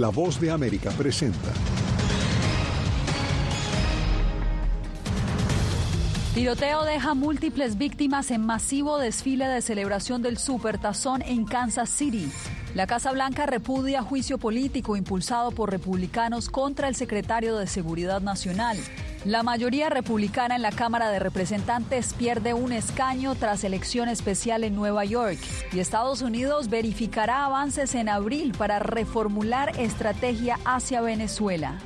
La voz de América presenta. Tiroteo deja múltiples víctimas en masivo desfile de celebración del Supertazón en Kansas City. La Casa Blanca repudia juicio político impulsado por republicanos contra el secretario de Seguridad Nacional. La mayoría republicana en la Cámara de Representantes pierde un escaño tras elección especial en Nueva York y Estados Unidos verificará avances en abril para reformular estrategia hacia Venezuela.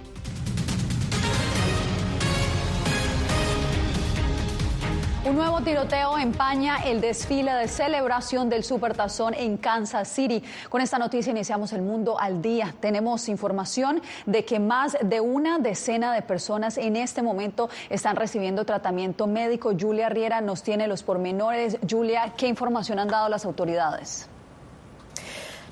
Un nuevo tiroteo empaña el desfile de celebración del Supertazón en Kansas City. Con esta noticia iniciamos el mundo al día. Tenemos información de que más de una decena de personas en este momento están recibiendo tratamiento médico. Julia Riera nos tiene los pormenores. Julia, ¿qué información han dado las autoridades?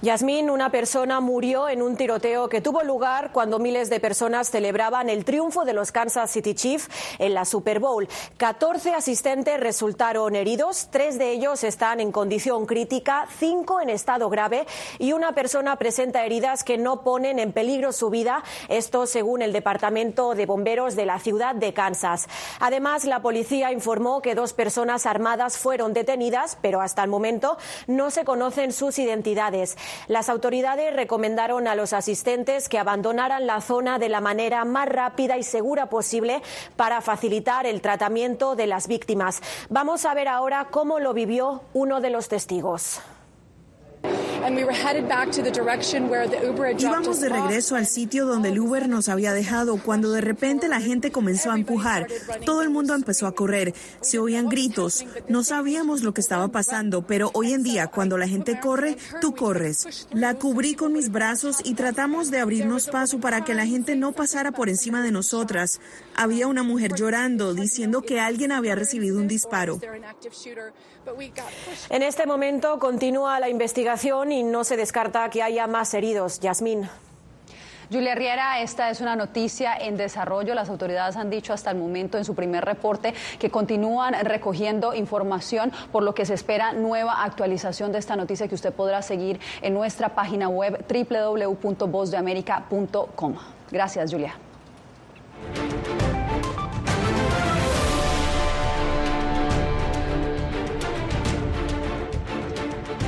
Yasmín, una persona murió en un tiroteo que tuvo lugar cuando miles de personas celebraban el triunfo de los Kansas City Chiefs en la Super Bowl. 14 asistentes resultaron heridos, tres de ellos están en condición crítica, cinco en estado grave y una persona presenta heridas que no ponen en peligro su vida, esto según el Departamento de Bomberos de la ciudad de Kansas. Además, la policía informó que dos personas armadas fueron detenidas, pero hasta el momento no se conocen sus identidades. Las autoridades recomendaron a los asistentes que abandonaran la zona de la manera más rápida y segura posible para facilitar el tratamiento de las víctimas. Vamos a ver ahora cómo lo vivió uno de los testigos. Íbamos de regreso al sitio donde el Uber nos había dejado cuando de repente la gente comenzó a empujar. Todo el mundo empezó a correr. Se oían gritos. No sabíamos lo que estaba pasando, pero hoy en día cuando la gente corre, tú corres. La cubrí con mis brazos y tratamos de abrirnos paso para que la gente no pasara por encima de nosotras. Había una mujer llorando diciendo que alguien había recibido un disparo. En este momento continúa la investigación y no se descarta que haya más heridos. Yasmín. Julia Riera, esta es una noticia en desarrollo. Las autoridades han dicho hasta el momento en su primer reporte que continúan recogiendo información, por lo que se espera nueva actualización de esta noticia que usted podrá seguir en nuestra página web www.vozdeamerica.com. Gracias, Julia.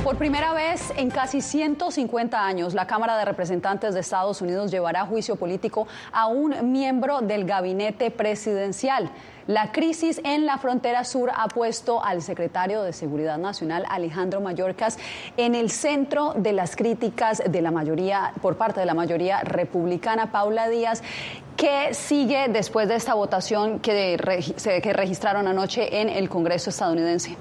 Por primera vez en casi 150 años, la Cámara de Representantes de Estados Unidos llevará a juicio político a un miembro del gabinete presidencial. La crisis en la frontera sur ha puesto al secretario de Seguridad Nacional, Alejandro Mayorkas, en el centro de las críticas de la mayoría, por parte de la mayoría republicana, Paula Díaz. ¿Qué sigue después de esta votación que, que registraron anoche en el Congreso estadounidense?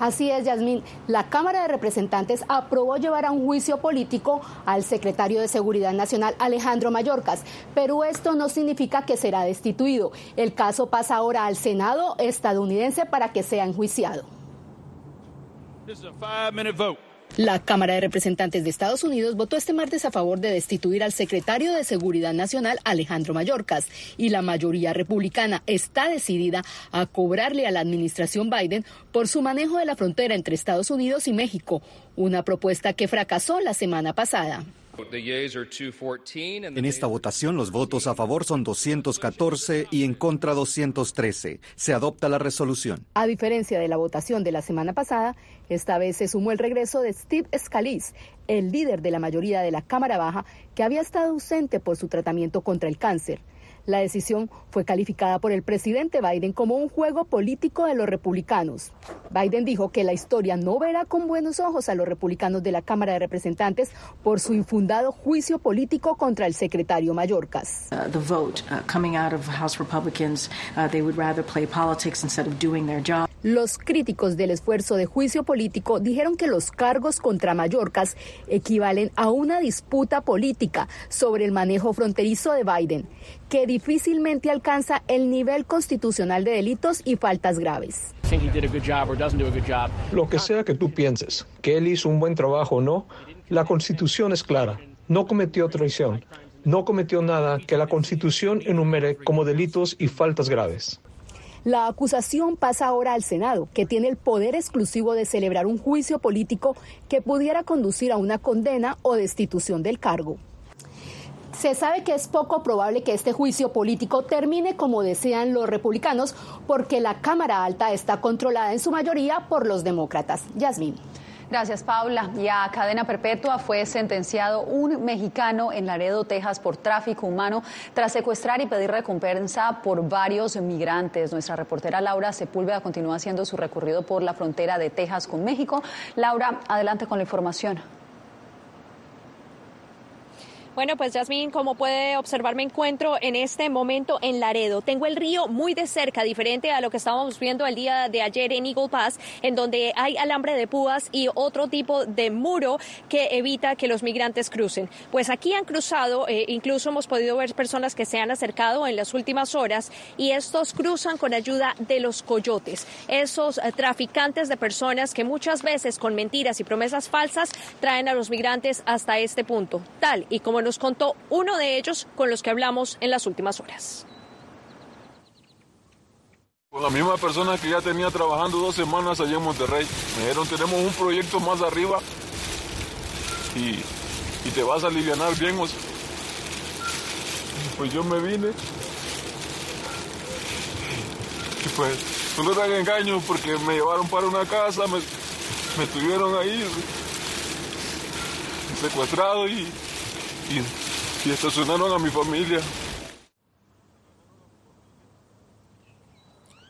Así es, Yasmín. La Cámara de Representantes aprobó llevar a un juicio político al secretario de Seguridad Nacional, Alejandro Mayorkas, pero esto no significa que será destituido. El caso pasa ahora al Senado estadounidense para que sea enjuiciado. La Cámara de Representantes de Estados Unidos votó este martes a favor de destituir al secretario de Seguridad Nacional, Alejandro Mayorkas, y la mayoría republicana está decidida a cobrarle a la administración Biden por su manejo de la frontera entre Estados Unidos y México, una propuesta que fracasó la semana pasada. En esta votación los votos a favor son 214 y en contra 213. Se adopta la resolución. A diferencia de la votación de la semana pasada, esta vez se sumó el regreso de Steve Scalise, el líder de la mayoría de la Cámara Baja, que había estado ausente por su tratamiento contra el cáncer. La decisión fue calificada por el presidente Biden como un juego político de los republicanos. Biden dijo que la historia no verá con buenos ojos a los republicanos de la Cámara de Representantes por su infundado juicio político contra el secretario Mayorkas. Los críticos del esfuerzo de juicio político dijeron que los cargos contra Mayorkas equivalen a una disputa política sobre el manejo fronterizo de Biden, que difícilmente alcanza el nivel constitucional de delitos y faltas graves. Lo que sea que tú pienses, que él hizo un buen trabajo o no, la constitución es clara. No cometió traición. No cometió nada que la constitución enumere como delitos y faltas graves. La acusación pasa ahora al Senado, que tiene el poder exclusivo de celebrar un juicio político que pudiera conducir a una condena o destitución del cargo. Se sabe que es poco probable que este juicio político termine como desean los republicanos porque la Cámara Alta está controlada en su mayoría por los demócratas. Yasmin. Gracias, Paula. Y a cadena perpetua fue sentenciado un mexicano en Laredo, Texas, por tráfico humano tras secuestrar y pedir recompensa por varios migrantes. Nuestra reportera Laura Sepúlveda continúa haciendo su recorrido por la frontera de Texas con México. Laura, adelante con la información. Bueno, pues Yasmín, como puede observar, me encuentro en este momento en Laredo. Tengo el río muy de cerca, diferente a lo que estábamos viendo el día de ayer en Eagle Pass, en donde hay alambre de púas y otro tipo de muro que evita que los migrantes crucen. Pues aquí han cruzado, eh, incluso hemos podido ver personas que se han acercado en las últimas horas y estos cruzan con ayuda de los coyotes, esos eh, traficantes de personas que muchas veces con mentiras y promesas falsas traen a los migrantes hasta este punto. Tal y como nos contó uno de ellos con los que hablamos en las últimas horas. Con la misma persona que ya tenía trabajando dos semanas allá en Monterrey. Me dijeron, tenemos un proyecto más arriba y, te vas a aliviar bien. Pues yo me vine. Y pues, no dan engaño porque me llevaron para una casa, me, me tuvieron ahí secuestrado y, y, y estacionaron a mi familia.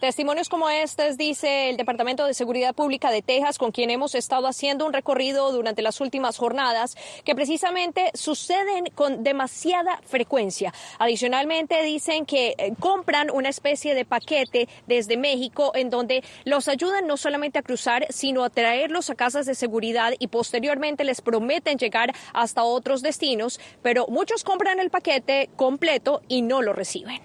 Testimonios como estos, dice el Departamento de Seguridad Pública de Texas, con quien hemos estado haciendo un recorrido durante las últimas jornadas, que precisamente suceden con demasiada frecuencia. Adicionalmente, dicen que eh, compran una especie de paquete desde México en donde los ayudan no solamente a cruzar, sino a traerlos a casas de seguridad y posteriormente les prometen llegar hasta otros destinos, pero muchos compran el paquete completo y no lo reciben.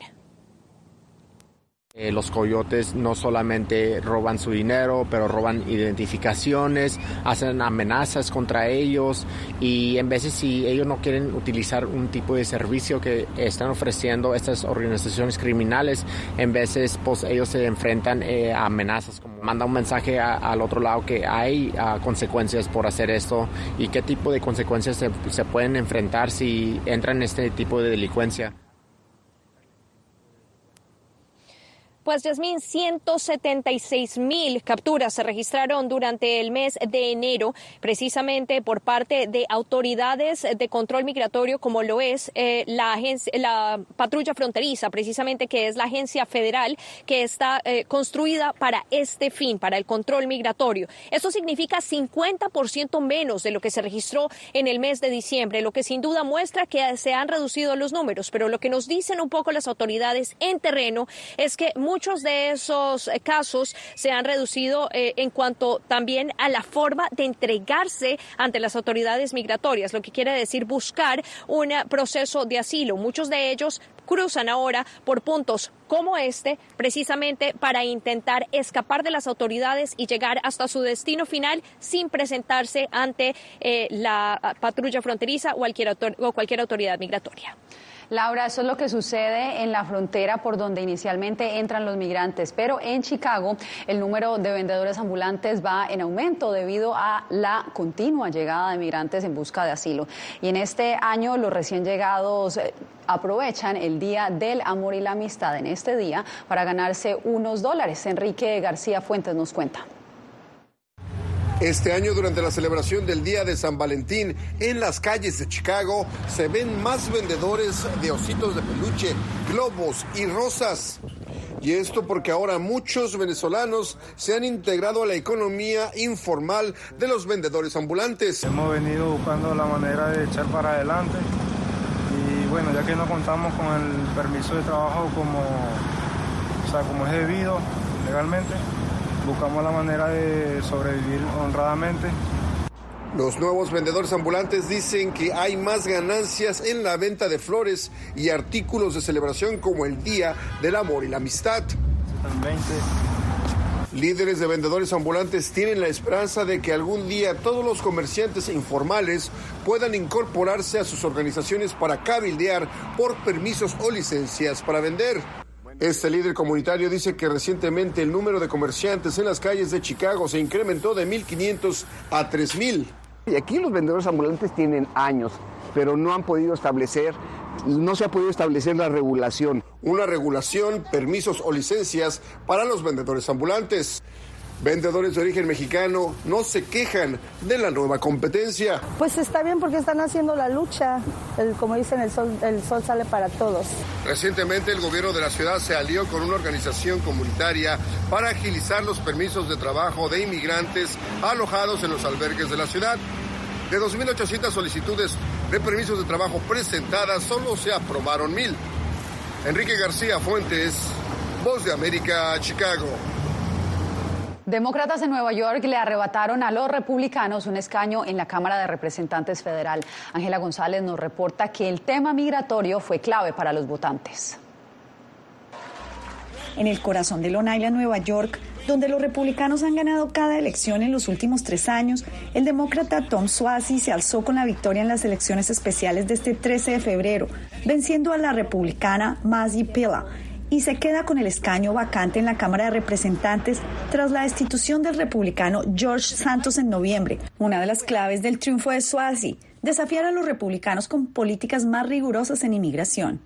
Eh, los coyotes no solamente roban su dinero, pero roban identificaciones, hacen amenazas contra ellos y en veces si ellos no quieren utilizar un tipo de servicio que están ofreciendo estas organizaciones criminales, en veces pues ellos se enfrentan eh, a amenazas como manda un mensaje al otro lado que hay consecuencias por hacer esto y qué tipo de consecuencias se, se pueden enfrentar si entran en este tipo de delincuencia. Pues, Yasmín, 176 mil capturas se registraron durante el mes de enero, precisamente por parte de autoridades de control migratorio, como lo es eh, la, patrulla fronteriza, precisamente que es la agencia federal que está eh, construida para este fin, para el control migratorio. Eso significa 50% menos de lo que se registró en el mes de diciembre, lo que sin duda muestra que se han reducido los números. Pero lo que nos dicen un poco las autoridades en terreno es que de esos eh, casos se han reducido eh, en cuanto también a la forma de entregarse ante las autoridades migratorias, lo que quiere decir buscar un proceso de asilo. Muchos de ellos cruzan ahora por puntos como este, precisamente para intentar escapar de las autoridades y llegar hasta su destino final sin presentarse ante eh, la patrulla fronteriza o cualquier autoridad migratoria. Laura, eso es lo que sucede en la frontera por donde inicialmente entran los migrantes, pero en Chicago el número de vendedores ambulantes va en aumento debido a la continua llegada de migrantes en busca de asilo. Y en este año los recién llegados eh, aprovechan el Día del Amor y la Amistad en este día para ganarse unos dólares. Enrique García Fuentes nos cuenta. Este año, durante la celebración del Día de San Valentín, en las calles de Chicago se ven más vendedores de ositos de peluche, globos y rosas. Y esto porque ahora muchos venezolanos se han integrado a la economía informal de los vendedores ambulantes. Hemos venido buscando la manera de echar para adelante y bueno, ya que no contamos con el permiso de trabajo como, o sea, como es debido legalmente, buscamos la manera de sobrevivir honradamente. Los nuevos vendedores ambulantes dicen que hay más ganancias en la venta de flores y artículos de celebración como el Día del Amor y la Amistad. Líderes de vendedores ambulantes tienen la esperanza de que algún día todos los comerciantes informales puedan incorporarse a sus organizaciones para cabildear por permisos o licencias para vender. Este líder comunitario dice que recientemente el número de comerciantes en las calles de Chicago se incrementó de 1.500 a 3.000. Y aquí los vendedores ambulantes tienen años, pero no han podido establecer no se ha podido establecer la regulación. Una regulación, permisos o licencias para los vendedores ambulantes. Vendedores de origen mexicano no se quejan de la nueva competencia. Pues está bien porque están haciendo la lucha. como dicen, el sol, el sol sale para todos. Recientemente el gobierno de la ciudad se alió con una organización comunitaria para agilizar los permisos de trabajo de inmigrantes alojados en los albergues de la ciudad. De 2.800 solicitudes de permisos de trabajo presentadas, solo se aprobaron mil. Enrique García Fuentes, Voz de América, Chicago. Demócratas en Nueva York le arrebataron a los republicanos un escaño en la Cámara de Representantes Federal. Ángela González nos reporta que el tema migratorio fue clave para los votantes. En el corazón de Long Island, Nueva York, donde los republicanos han ganado cada elección en los últimos tres años, el demócrata Tom Suozzi se alzó con la victoria en las elecciones especiales de este 13 de febrero, venciendo a la republicana Mazi Pilla y se queda con el escaño vacante en la Cámara de Representantes tras la destitución del republicano George Santos en noviembre. Una de las claves del triunfo de Swazi, desafiar a los republicanos con políticas más rigurosas en inmigración.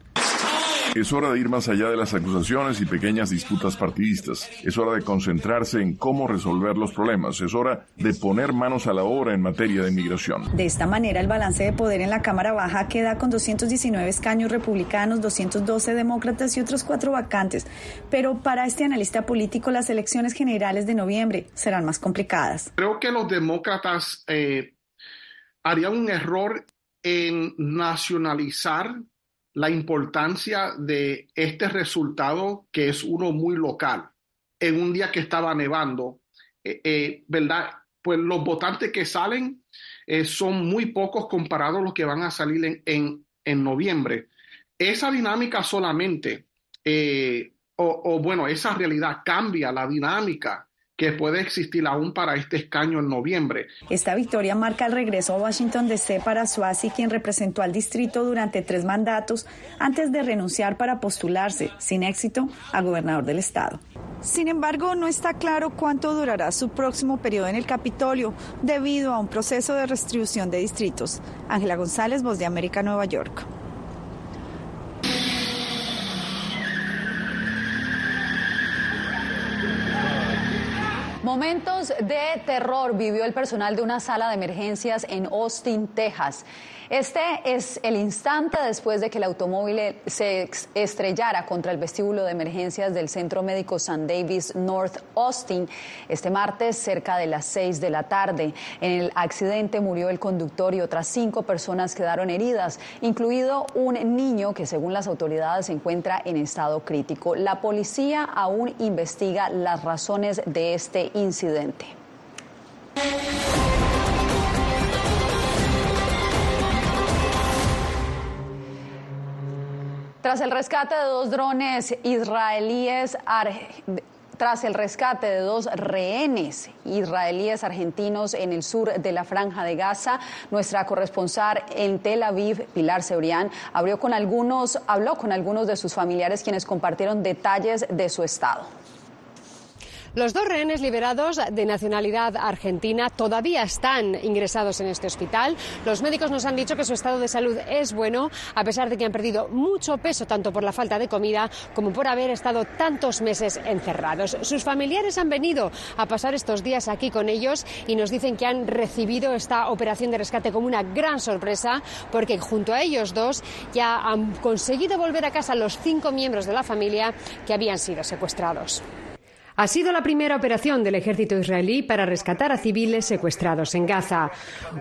Es hora de ir más allá de las acusaciones y pequeñas disputas partidistas. Es hora de concentrarse en cómo resolver los problemas. Es hora de poner manos a la obra en materia de inmigración. De esta manera, el balance de poder en la Cámara Baja queda con 219 escaños republicanos, 212 demócratas y otros cuatro vacantes. Pero para este analista político, las elecciones generales de noviembre serán más complicadas. Creo que los demócratas eh, harían un error en nacionalizar la importancia de este resultado, que es uno muy local, en un día que estaba nevando, eh, eh, ¿verdad? Pues los votantes que salen eh, son muy pocos comparados a los que van a salir en, en, noviembre. Esa dinámica solamente, o bueno, esa realidad cambia la dinámica que puede existir aún para este escaño en noviembre. Esta victoria marca el regreso a Washington DC para Suasi, quien representó al distrito durante tres mandatos antes de renunciar para postularse, sin éxito, a gobernador del estado. Sin embargo, no está claro cuánto durará su próximo periodo en el Capitolio debido a un proceso de restribución de distritos. Ángela González, Voz de América, Nueva York. Momentos de terror vivió el personal de una sala de emergencias en Austin, Texas. Este es el instante después de que el automóvil se estrellara contra el vestíbulo de emergencias del Centro Médico San Davis North Austin este martes cerca de las seis de la tarde. En el accidente murió el conductor y otras cinco personas quedaron heridas, incluido un niño que según las autoridades se encuentra en estado crítico. La policía aún investiga las razones de este incidente. Tras el rescate de dos drones israelíes, tras el rescate de dos rehenes israelíes argentinos en el sur de la franja de Gaza, nuestra corresponsal en Tel Aviv, Pilar Sebrián, habló con algunos, habló con algunos de sus familiares quienes compartieron detalles de su estado. Los dos rehenes liberados de nacionalidad argentina todavía están ingresados en este hospital. Los médicos nos han dicho que su estado de salud es bueno, a pesar de que han perdido mucho peso tanto por la falta de comida como por haber estado tantos meses encerrados. Sus familiares han venido a pasar estos días aquí con ellos y nos dicen que han recibido esta operación de rescate como una gran sorpresa porque junto a ellos dos ya han conseguido volver a casa los cinco miembros de la familia que habían sido secuestrados. Ha sido la primera operación del ejército israelí para rescatar a civiles secuestrados en Gaza.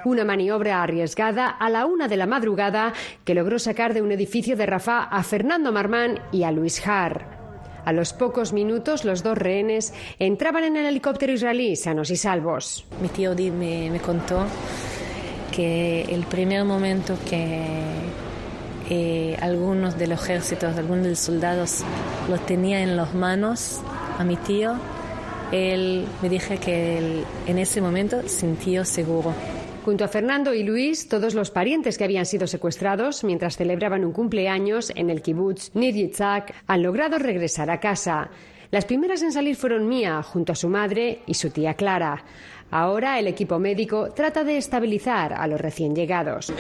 Una maniobra arriesgada a la una de la madrugada que logró sacar de un edificio de Rafah a Fernando Marmán y a Luis Har. A los pocos minutos, los dos rehenes entraban en el helicóptero israelí sanos y salvos. Mi tío me, me contó que el primer momento que eh, algunos del ejército, algunos de los soldados los tenía en las manos, a mi tío, él me dije que en ese momento sintió seguro. Junto a Fernando y Luis, todos los parientes que habían sido secuestrados mientras celebraban un cumpleaños en el kibbutz Niditzak han logrado regresar a casa. Las primeras en salir fueron Mía, junto a su madre y su tía Clara. Ahora el equipo médico trata de estabilizar a los recién llegados.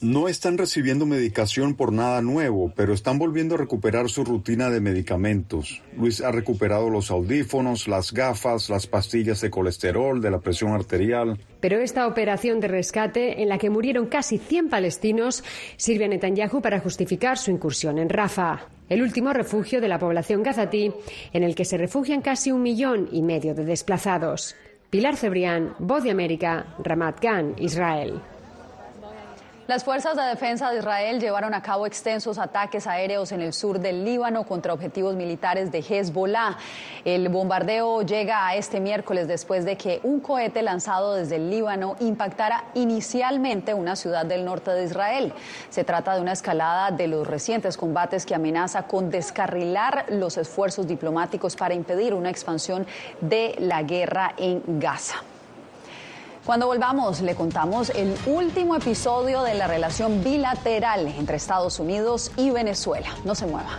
No están recibiendo medicación por nada nuevo, pero están volviendo a recuperar su rutina de medicamentos. Luis ha recuperado los audífonos, las gafas, las pastillas de colesterol, de la presión arterial. Pero esta operación de rescate, en la que murieron casi 100 palestinos, sirve a Netanyahu para justificar su incursión en Rafah, el último refugio de la población gazatí, en el que se refugian casi un millón y medio de desplazados. Pilar Cebrián, Voz de América, Ramat Gan, Israel. Las fuerzas de defensa de Israel llevaron a cabo extensos ataques aéreos en el sur del Líbano contra objetivos militares de Hezbollah. El bombardeo llega a este miércoles después de que un cohete lanzado desde el Líbano impactara inicialmente una ciudad del norte de Israel. Se trata de una escalada de los recientes combates que amenaza con descarrilar los esfuerzos diplomáticos para impedir una expansión de la guerra en Gaza. Cuando volvamos, le contamos el último episodio de la relación bilateral entre Estados Unidos y Venezuela. No se mueva.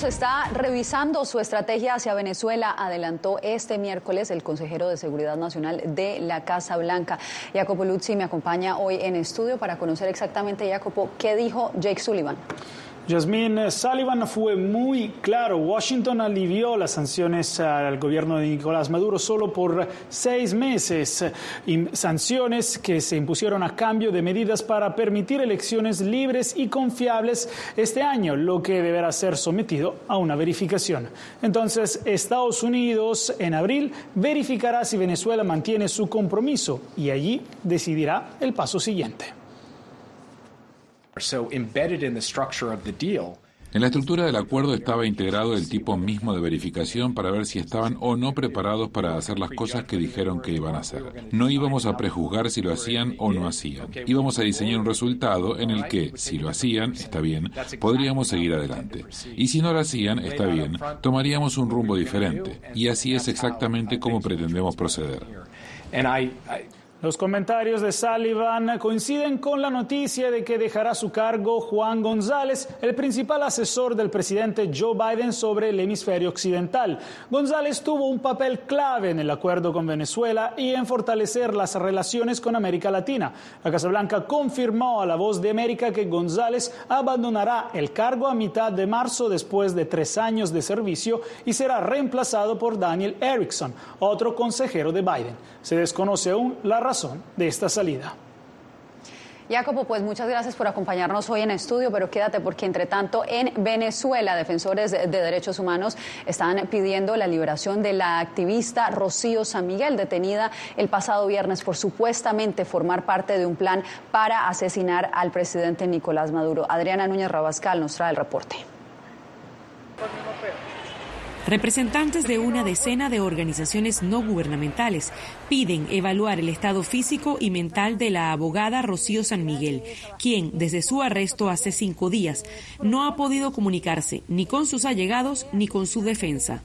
está revisando su estrategia hacia Venezuela, adelantó este miércoles el consejero de Seguridad Nacional de la Casa Blanca. Jacopo Luzzi me acompaña hoy en estudio para conocer exactamente, Jacopo, qué dijo Jake Sullivan. Jasmine Sullivan fue muy claro. Washington alivió las sanciones al gobierno de Nicolás Maduro solo por seis meses. sanciones que se impusieron a cambio de medidas para permitir elecciones libres y confiables este año, lo que deberá ser sometido a una verificación. Entonces, Estados Unidos en abril verificará si Venezuela mantiene su compromiso y allí decidirá el paso siguiente. En la estructura del acuerdo estaba integrado el tipo mismo de verificación para ver si estaban o no preparados para hacer las cosas que dijeron que iban a hacer. No íbamos a prejuzgar si lo hacían o no hacían. Íbamos a diseñar un resultado en el que, si lo hacían, está bien, podríamos seguir adelante. Y si no lo hacían, está bien, tomaríamos un rumbo diferente. Y así es exactamente como pretendemos proceder. Los comentarios de Sullivan coinciden con la noticia de que dejará su cargo Juan González, el principal asesor del presidente Joe Biden sobre el hemisferio occidental. González tuvo un papel clave en el acuerdo con Venezuela y en fortalecer las relaciones con América Latina. La Casa Blanca confirmó a la voz de América que González abandonará el cargo a mitad de marzo después de tres años de servicio y será reemplazado por Daniel Erickson, otro consejero de Biden. Se desconoce aún la razón de esta salida. Jacopo, pues muchas gracias por acompañarnos hoy en estudio, pero quédate porque entre tanto en Venezuela defensores de derechos humanos están pidiendo la liberación de la activista Rocío San Miguel, detenida el pasado viernes por supuestamente formar parte de un plan para asesinar al presidente Nicolás Maduro. Adriana Núñez Rabascal nos trae el reporte. Representantes de una decena de organizaciones no gubernamentales piden evaluar el estado físico y mental de la abogada Rocío San Miguel, quien desde su arresto hace cinco días no ha podido comunicarse ni con sus allegados ni con su defensa.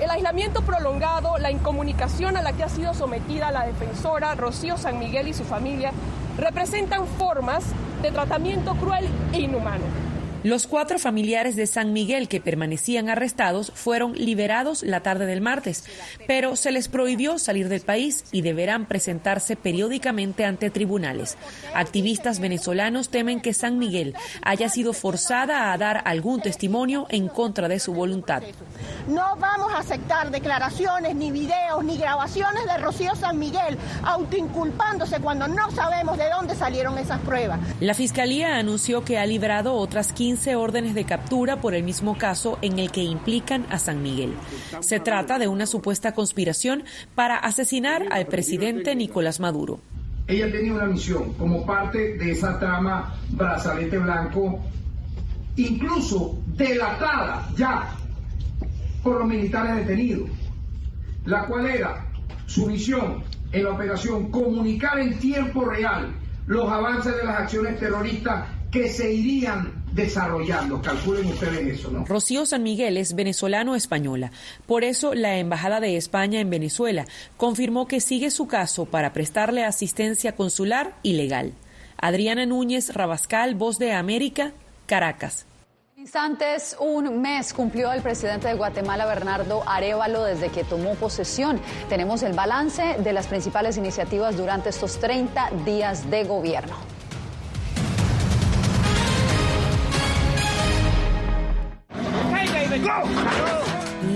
El aislamiento prolongado, la incomunicación a la que ha sido sometida la defensora Rocío San Miguel y su familia representan formas de tratamiento cruel e inhumano. Los cuatro familiares de San Miguel que permanecían arrestados fueron liberados la tarde del martes, pero se les prohibió salir del país y deberán presentarse periódicamente ante tribunales. Activistas venezolanos temen que San Miguel haya sido forzada a dar algún testimonio en contra de su voluntad. No vamos a aceptar declaraciones, ni videos, ni grabaciones de Rocío San Miguel autoinculpándose cuando no sabemos de dónde salieron esas pruebas. La Fiscalía anunció que ha librado otras 15 órdenes de captura por el mismo caso en el que implican a San Miguel. Se trata de una supuesta conspiración para asesinar al presidente Nicolás Maduro. Ella tenía una misión como parte de esa trama brazalete blanco, incluso delatada ya por los militares detenidos, la cual era su misión en la operación comunicar en tiempo real los avances de las acciones terroristas que se irían desarrollando. Calculen ustedes eso, ¿no? Rocío San Miguel es venezolano-española. Por eso, la Embajada de España en Venezuela confirmó que sigue su caso para prestarle asistencia consular y legal. Adriana Núñez Rabascal, Voz de América, Caracas. Instantes, un mes cumplió el presidente de Guatemala, Bernardo Arevalo, desde que tomó posesión. Tenemos el balance de las principales iniciativas durante estos 30 días de gobierno.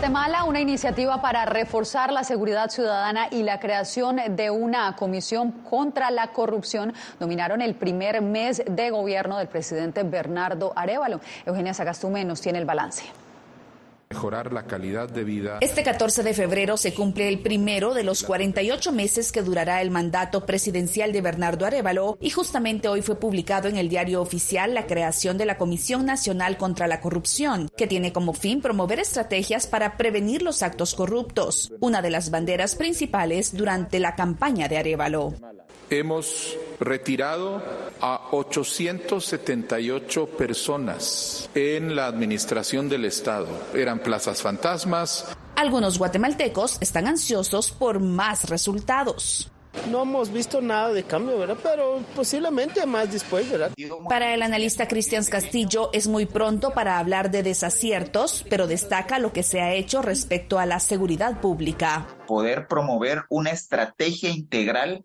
Guatemala, una iniciativa para reforzar la seguridad ciudadana y la creación de una comisión contra la corrupción dominaron el primer mes de gobierno del presidente Bernardo Arevalo. Eugenia Sagastume nos tiene el balance. Mejorar la calidad de vida. Este 14 de febrero se cumple el primero de los 48 meses que durará el mandato presidencial de Bernardo Arevalo y justamente hoy fue publicado en el diario oficial la creación de la Comisión Nacional contra la Corrupción, que tiene como fin promover estrategias para prevenir los actos corruptos, una de las banderas principales durante la campaña de Arevalo. Hemos retirado a 878 personas en la administración del Estado. Eran plazas fantasmas. Algunos guatemaltecos están ansiosos por más resultados. No hemos visto nada de cambio, ¿verdad? Pero posiblemente más después, ¿verdad? Para el analista Cristian Castillo es muy pronto para hablar de desaciertos, pero destaca lo que se ha hecho respecto a la seguridad pública. Poder promover una estrategia integral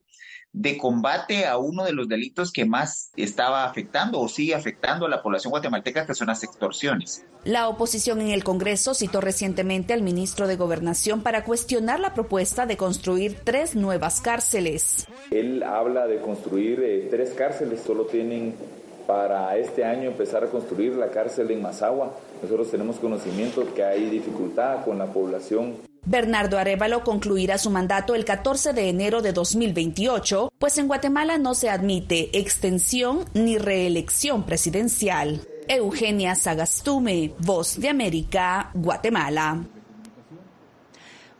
de combate a uno de los delitos que más estaba afectando o sigue afectando a la población guatemalteca, que son las extorsiones. La oposición en el Congreso citó recientemente al ministro de Gobernación para cuestionar la propuesta de construir tres nuevas cárceles. Él habla de construir eh, tres cárceles, solo tienen para este año empezar a construir la cárcel en Mazagua. Nosotros tenemos conocimiento que hay dificultad con la población Bernardo Arevalo concluirá su mandato el 14 de enero de 2028, pues en Guatemala no se admite extensión ni reelección presidencial. Eugenia Sagastume, Voz de América, Guatemala.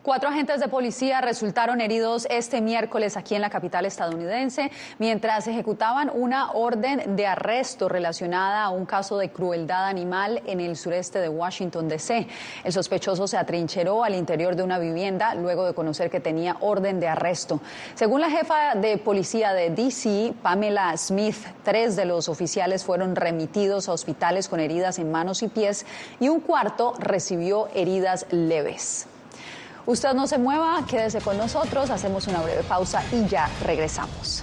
Cuatro agentes de policía resultaron heridos este miércoles aquí en la capital estadounidense mientras ejecutaban una orden de arresto relacionada a un caso de crueldad animal en el sureste de Washington, D.C. El sospechoso se atrincheró al interior de una vivienda luego de conocer que tenía orden de arresto. Según la jefa de policía de D.C., Pamela Smith, tres de los oficiales fueron remitidos a hospitales con heridas en manos y pies y un cuarto recibió heridas leves. Usted no se mueva, quédese con nosotros, hacemos una breve pausa y ya regresamos.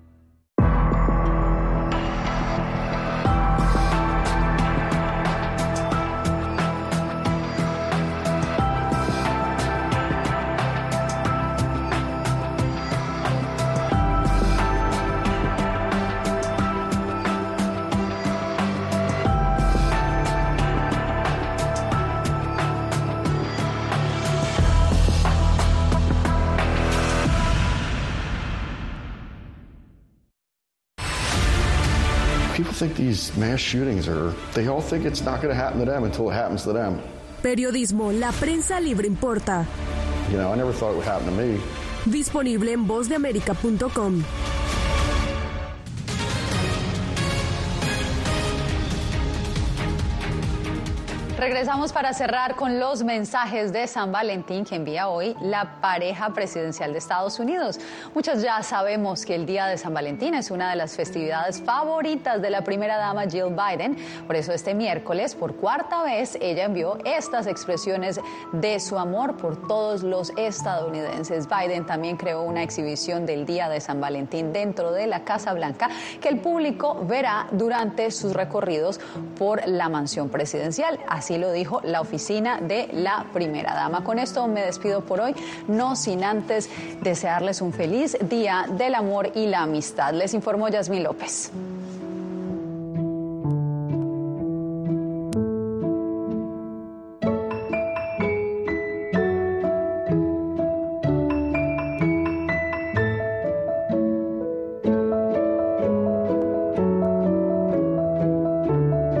These mass shootings are, they all think it's not going to happen to them until it happens to them. Periodismo, la prensa libre importa. You know, I never thought it would happen to me. Disponible en vozdeamerica.com. Regresamos para cerrar con los mensajes de San Valentín que envía hoy la pareja presidencial de Estados Unidos. Muchos ya sabemos que el Día de San Valentín es una de las festividades favoritas de la primera dama Jill Biden. Por eso este miércoles, por cuarta vez, ella envió estas expresiones de su amor por todos los estadounidenses. Biden también creó una exhibición del Día de San Valentín dentro de la Casa Blanca que el público verá durante sus recorridos por la mansión presidencial. Así lo dijo la oficina de la primera dama. Con esto me despido por hoy, no sin antes desearles un feliz día del amor y la amistad. Les informó Yasmín López.